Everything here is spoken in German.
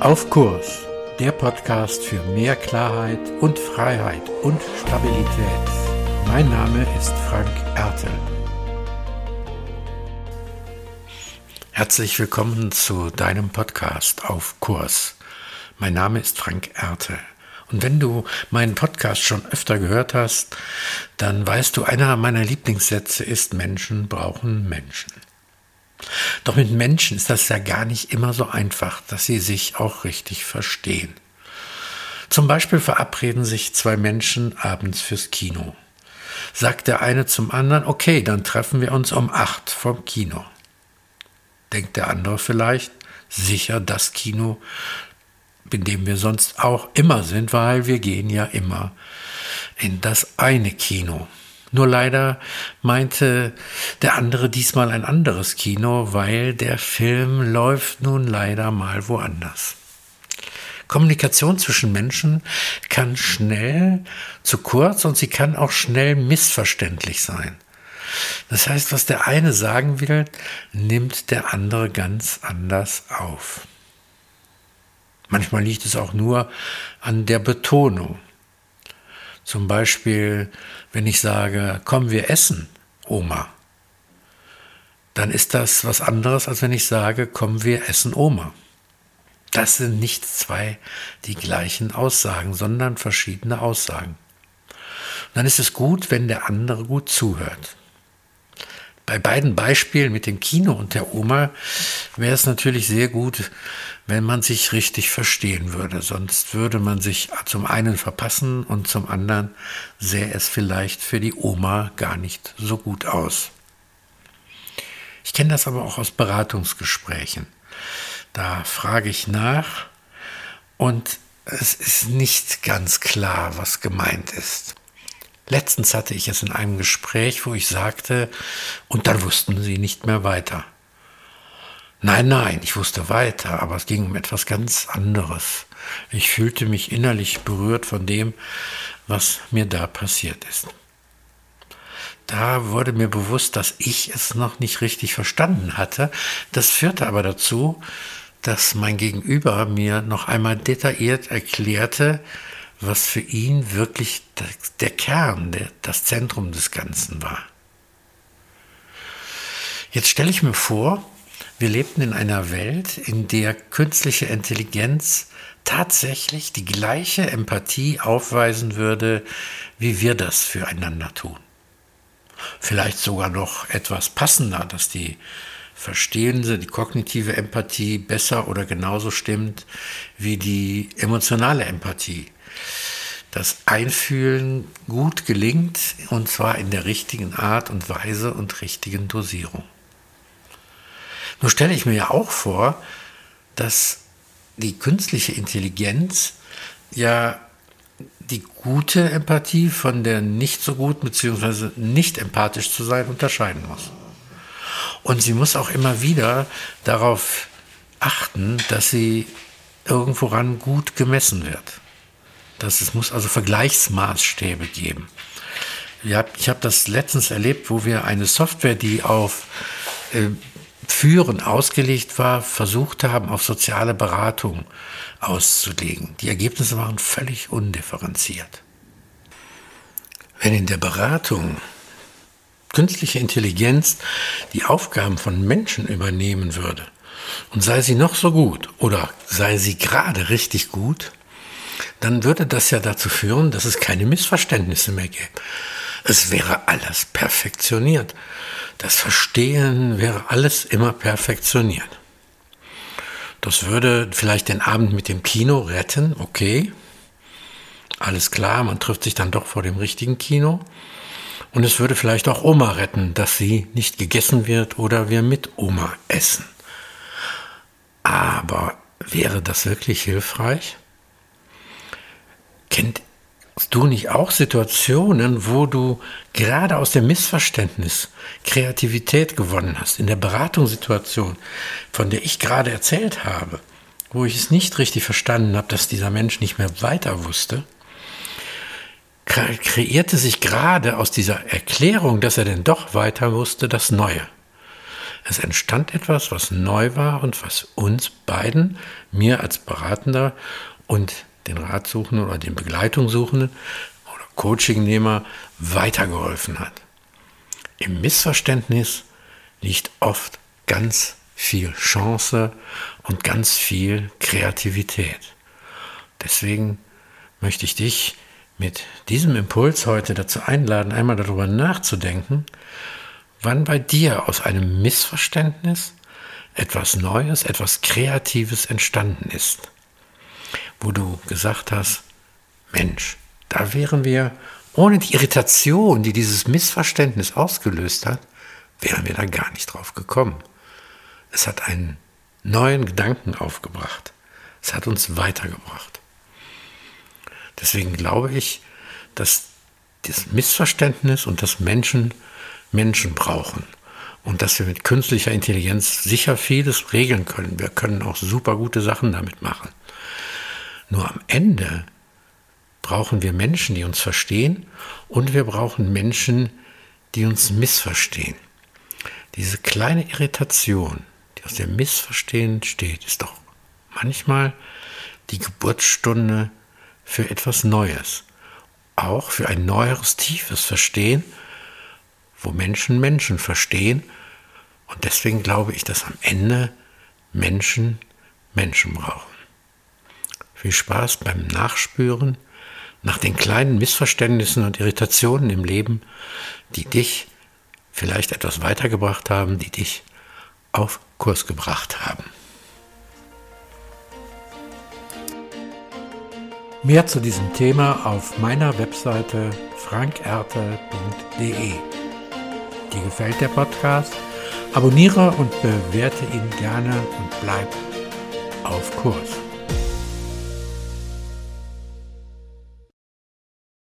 Auf Kurs, der Podcast für mehr Klarheit und Freiheit und Stabilität. Mein Name ist Frank Ertel. Herzlich willkommen zu deinem Podcast Auf Kurs. Mein Name ist Frank Ertel. Und wenn du meinen Podcast schon öfter gehört hast, dann weißt du, einer meiner Lieblingssätze ist, Menschen brauchen Menschen. Doch mit Menschen ist das ja gar nicht immer so einfach, dass sie sich auch richtig verstehen. Zum Beispiel verabreden sich zwei Menschen abends fürs Kino. Sagt der eine zum anderen, okay, dann treffen wir uns um acht vom Kino. Denkt der andere vielleicht, sicher das Kino, in dem wir sonst auch immer sind, weil wir gehen ja immer in das eine Kino. Nur leider meinte der andere diesmal ein anderes Kino, weil der Film läuft nun leider mal woanders. Kommunikation zwischen Menschen kann schnell zu kurz und sie kann auch schnell missverständlich sein. Das heißt, was der eine sagen will, nimmt der andere ganz anders auf. Manchmal liegt es auch nur an der Betonung. Zum Beispiel, wenn ich sage, komm, wir essen, Oma, dann ist das was anderes, als wenn ich sage, komm, wir essen, Oma. Das sind nicht zwei die gleichen Aussagen, sondern verschiedene Aussagen. Und dann ist es gut, wenn der andere gut zuhört. Bei beiden Beispielen mit dem Kino und der Oma wäre es natürlich sehr gut, wenn man sich richtig verstehen würde. Sonst würde man sich zum einen verpassen und zum anderen sähe es vielleicht für die Oma gar nicht so gut aus. Ich kenne das aber auch aus Beratungsgesprächen. Da frage ich nach und es ist nicht ganz klar, was gemeint ist. Letztens hatte ich es in einem Gespräch, wo ich sagte, und dann wussten sie nicht mehr weiter. Nein, nein, ich wusste weiter, aber es ging um etwas ganz anderes. Ich fühlte mich innerlich berührt von dem, was mir da passiert ist. Da wurde mir bewusst, dass ich es noch nicht richtig verstanden hatte. Das führte aber dazu, dass mein Gegenüber mir noch einmal detailliert erklärte, was für ihn wirklich der Kern, der, das Zentrum des Ganzen war. Jetzt stelle ich mir vor, wir lebten in einer Welt, in der künstliche Intelligenz tatsächlich die gleiche Empathie aufweisen würde, wie wir das füreinander tun. Vielleicht sogar noch etwas passender, dass die verstehende, die kognitive Empathie besser oder genauso stimmt wie die emotionale Empathie das Einfühlen gut gelingt und zwar in der richtigen Art und Weise und richtigen Dosierung. Nur stelle ich mir ja auch vor, dass die künstliche Intelligenz ja die gute Empathie von der nicht so gut bzw. nicht empathisch zu sein unterscheiden muss. Und sie muss auch immer wieder darauf achten, dass sie irgendworan gut gemessen wird. Das, es muss also Vergleichsmaßstäbe geben. Ich habe das letztens erlebt, wo wir eine Software, die auf äh, Führen ausgelegt war, versucht haben, auf soziale Beratung auszulegen. Die Ergebnisse waren völlig undifferenziert. Wenn in der Beratung künstliche Intelligenz die Aufgaben von Menschen übernehmen würde, und sei sie noch so gut oder sei sie gerade richtig gut, dann würde das ja dazu führen, dass es keine Missverständnisse mehr gäbe. Es wäre alles perfektioniert. Das Verstehen wäre alles immer perfektioniert. Das würde vielleicht den Abend mit dem Kino retten, okay. Alles klar, man trifft sich dann doch vor dem richtigen Kino. Und es würde vielleicht auch Oma retten, dass sie nicht gegessen wird oder wir mit Oma essen. Aber wäre das wirklich hilfreich? Kennst du nicht auch Situationen, wo du gerade aus dem Missverständnis Kreativität gewonnen hast? In der Beratungssituation, von der ich gerade erzählt habe, wo ich es nicht richtig verstanden habe, dass dieser Mensch nicht mehr weiter wusste, kreierte sich gerade aus dieser Erklärung, dass er denn doch weiter wusste, das Neue. Es entstand etwas, was neu war und was uns beiden, mir als Beratender und den Ratsuchenden oder den Begleitungssuchenden oder Coachingnehmer weitergeholfen hat. Im Missverständnis liegt oft ganz viel Chance und ganz viel Kreativität. Deswegen möchte ich dich mit diesem Impuls heute dazu einladen, einmal darüber nachzudenken, wann bei dir aus einem Missverständnis etwas Neues, etwas Kreatives entstanden ist, wo du gesagt hast, Mensch, da wären wir ohne die Irritation, die dieses Missverständnis ausgelöst hat, wären wir da gar nicht drauf gekommen. Es hat einen neuen Gedanken aufgebracht. Es hat uns weitergebracht. Deswegen glaube ich, dass das Missverständnis und das Menschen Menschen brauchen und dass wir mit künstlicher Intelligenz sicher vieles regeln können. Wir können auch super gute Sachen damit machen. Nur am Ende brauchen wir Menschen, die uns verstehen und wir brauchen Menschen, die uns missverstehen. Diese kleine Irritation, die aus dem Missverstehen entsteht, ist doch manchmal die Geburtsstunde für etwas Neues. Auch für ein neueres, tiefes Verstehen, wo Menschen Menschen verstehen. Und deswegen glaube ich, dass am Ende Menschen Menschen brauchen. Viel Spaß beim Nachspüren nach den kleinen Missverständnissen und Irritationen im Leben, die dich vielleicht etwas weitergebracht haben, die dich auf Kurs gebracht haben. Mehr zu diesem Thema auf meiner Webseite frankerte.de. Dir gefällt der Podcast? Abonniere und bewerte ihn gerne und bleib auf Kurs.